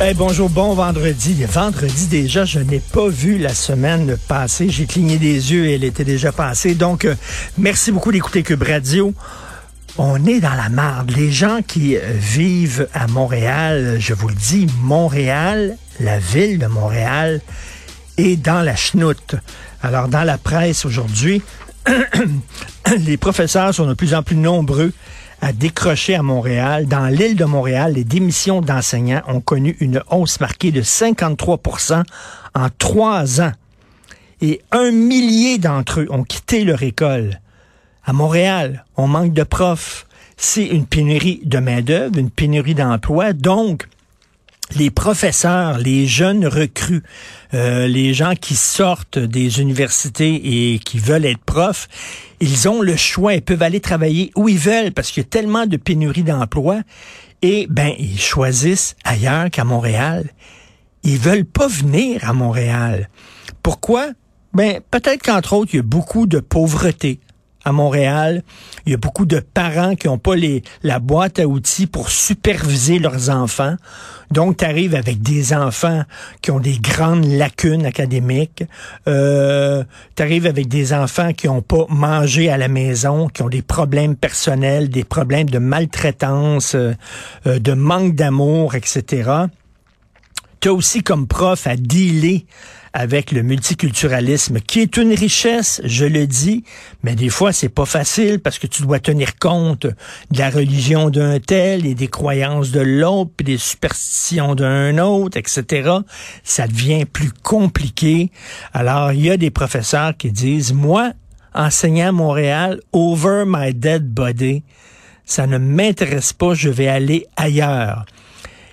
Hey, bonjour, bon vendredi. Vendredi déjà, je n'ai pas vu la semaine passée. J'ai cligné des yeux et elle était déjà passée. Donc, euh, merci beaucoup d'écouter Cube Radio. On est dans la marde. Les gens qui euh, vivent à Montréal, je vous le dis, Montréal, la ville de Montréal, est dans la chenoute. Alors, dans la presse aujourd'hui, les professeurs sont de plus en plus nombreux à décrocher à Montréal. Dans l'île de Montréal, les démissions d'enseignants ont connu une hausse marquée de 53% en trois ans. Et un millier d'entre eux ont quitté leur école. À Montréal, on manque de profs. C'est une pénurie de main-d'œuvre, une pénurie d'emploi. Donc, les professeurs, les jeunes recrues, euh, les gens qui sortent des universités et qui veulent être profs, ils ont le choix, ils peuvent aller travailler où ils veulent parce qu'il y a tellement de pénurie d'emploi et ben ils choisissent ailleurs qu'à Montréal. Ils veulent pas venir à Montréal. Pourquoi? Ben peut-être qu'entre autres, il y a beaucoup de pauvreté à Montréal. Il y a beaucoup de parents qui n'ont pas les, la boîte à outils pour superviser leurs enfants. Donc, tu arrives avec des enfants qui ont des grandes lacunes académiques. Euh, tu arrives avec des enfants qui n'ont pas mangé à la maison, qui ont des problèmes personnels, des problèmes de maltraitance, euh, euh, de manque d'amour, etc. Tu as aussi comme prof à dealer avec le multiculturalisme, qui est une richesse, je le dis, mais des fois c'est pas facile parce que tu dois tenir compte de la religion d'un tel et des croyances de l'autre, puis des superstitions d'un autre, etc. Ça devient plus compliqué. Alors il y a des professeurs qui disent, moi, enseignant à Montréal, over my dead body, ça ne m'intéresse pas, je vais aller ailleurs.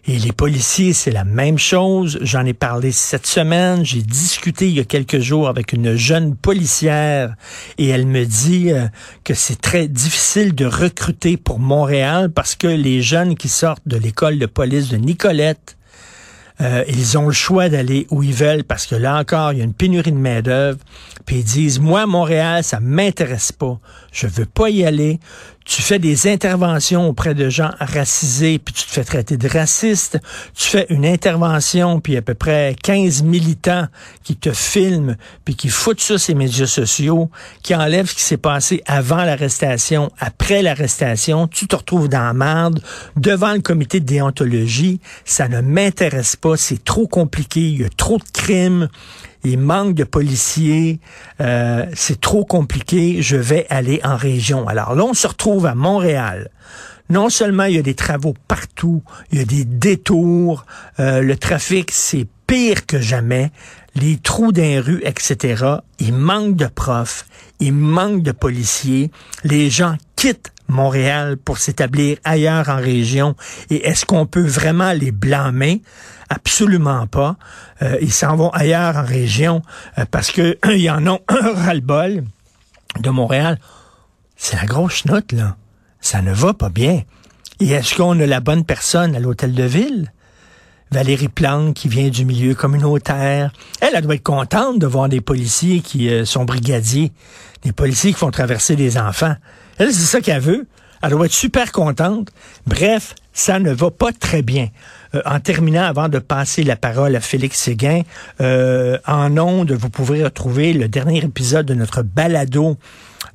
Et les policiers, c'est la même chose. J'en ai parlé cette semaine. J'ai discuté il y a quelques jours avec une jeune policière et elle me dit euh, que c'est très difficile de recruter pour Montréal parce que les jeunes qui sortent de l'école de police de Nicolette, euh, ils ont le choix d'aller où ils veulent parce que là encore, il y a une pénurie de main-d'œuvre. Puis ils disent, moi, Montréal, ça m'intéresse pas. Je veux pas y aller. Tu fais des interventions auprès de gens racisés, puis tu te fais traiter de raciste. Tu fais une intervention, puis à peu près 15 militants qui te filment, puis qui foutent ça sur les médias sociaux, qui enlèvent ce qui s'est passé avant l'arrestation, après l'arrestation. Tu te retrouves dans la merde, devant le comité de déontologie. Ça ne m'intéresse pas. C'est trop compliqué. Il y a trop de crimes il manque de policiers, euh, c'est trop compliqué, je vais aller en région. Alors là, on se retrouve à Montréal. Non seulement il y a des travaux partout, il y a des détours, euh, le trafic c'est pire que jamais, les trous d'un rue, etc. Il manque de profs, il manque de policiers, les gens quittent Montréal pour s'établir ailleurs en région? Et est-ce qu'on peut vraiment les blâmer? Absolument pas. Euh, ils s'en vont ailleurs en région euh, parce que y en ont un ras-le-bol de Montréal. C'est la grosse note, là. Ça ne va pas bien. Et est-ce qu'on a la bonne personne à l'hôtel de ville? Valérie Plante, qui vient du milieu communautaire. Elle, elle doit être contente de voir des policiers qui euh, sont brigadiers, des policiers qui font traverser des enfants. Elle, c'est ça qu'elle veut. Elle doit être super contente. Bref, ça ne va pas très bien. Euh, en terminant, avant de passer la parole à Félix Séguin, euh, en ondes, vous pouvez retrouver le dernier épisode de notre balado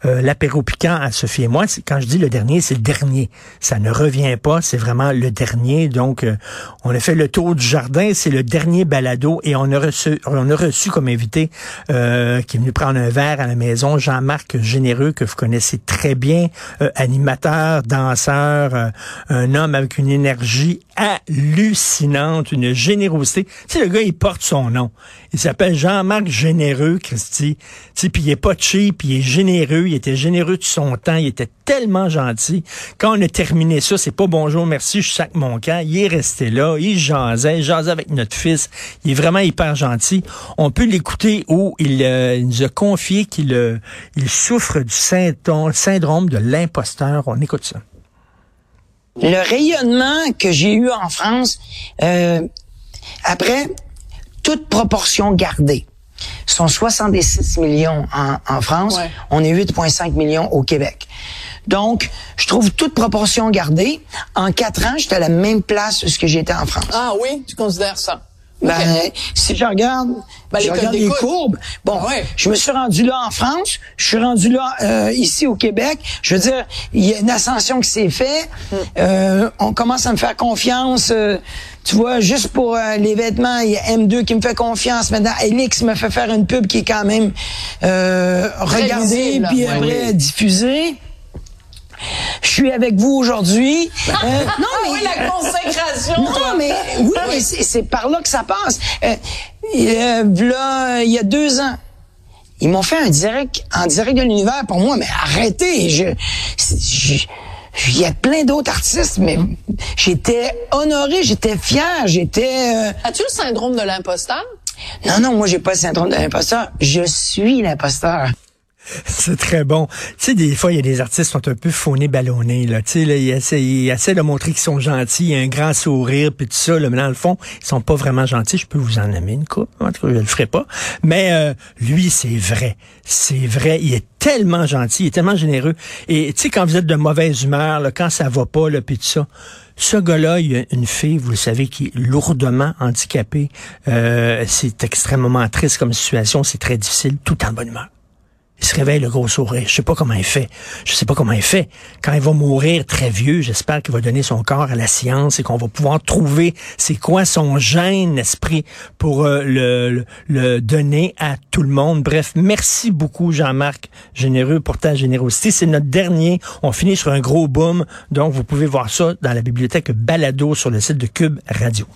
euh, l'apéro piquant à Sophie et moi. Quand je dis le dernier, c'est le dernier. Ça ne revient pas, c'est vraiment le dernier. Donc, euh, on a fait le tour du jardin, c'est le dernier balado et on a reçu, on a reçu comme invité euh, qui est venu prendre un verre à la maison, Jean-Marc Généreux, que vous connaissez très bien, animateur, danseur, un homme avec une énergie hallucinante, une générosité. Tu sais, le gars, il porte son nom. Il s'appelle Jean-Marc Généreux, Christy. Tu sais, puis il est pas cheap, il est généreux, il était généreux de son temps, il était tellement gentil. Quand on a terminé ça, c'est pas bonjour, merci, je sac mon camp. Il est resté là, il jasait, il jasait avec notre fils. Il est vraiment hyper gentil. On peut l'écouter où il, euh, nous a confié qu'il euh, souffre du syndrome de l'imposteur. On écoute ça. Le rayonnement que j'ai eu en France, euh, après, toute proportion gardée, sont 66 millions en, en France. On est 8,5 millions au Québec. Donc, je trouve toute proportion gardée. En quatre ans, j'étais à la même place que j'étais en France. Ah oui, tu considères ça? Ben, si je regarde, ben, je regarde les courbes. Bon, ah je me suis rendu là en France, je suis rendu là euh, ici au Québec. Je veux dire, il y a une ascension qui s'est faite. Hmm. Euh, on commence à me faire confiance. Euh, tu vois, juste pour les vêtements, il y a M2 qui me fait confiance. Maintenant, Elix me fait faire une pub qui est quand même regardée puis après diffusée je suis avec vous aujourd'hui. Euh, non, ah mais la consécration. Non, mais oui, mais c'est par là que ça passe. Euh, là, il y a deux ans, ils m'ont fait un direct en direct de l'univers pour moi, mais arrêtez. Je, il y a plein d'autres artistes, mais j'étais honoré, j'étais fier, j'étais. Euh, As-tu le syndrome de l'imposteur? Non, non, moi j'ai pas le syndrome de l'imposteur. Je suis l'imposteur. C'est très bon. Tu sais, des fois, il y a des artistes qui sont un peu faunés, ballonnés. Là. Tu sais, là, ils, de montrer qu'ils sont gentils, un grand sourire, puis tout ça. Là, mais dans le fond, ils sont pas vraiment gentils. Je peux vous en amener une coupe. En tout cas, je le ferai pas. Mais euh, lui, c'est vrai. C'est vrai. Il est tellement gentil, il est tellement généreux. Et tu sais, quand vous êtes de mauvaise humeur, là, quand ça va pas, là, puis tout ça, ce gars-là, il a une fille, vous le savez, qui est lourdement handicapée. Euh, c'est extrêmement triste comme situation. C'est très difficile, tout en bonne humeur. Il se réveille le gros sourire. Je sais pas comment il fait. Je sais pas comment il fait. Quand il va mourir très vieux, j'espère qu'il va donner son corps à la science et qu'on va pouvoir trouver c'est quoi son gène esprit pour euh, le, le, donner à tout le monde. Bref, merci beaucoup Jean-Marc Généreux pour ta générosité. C'est notre dernier. On finit sur un gros boom. Donc, vous pouvez voir ça dans la bibliothèque Balado sur le site de Cube Radio.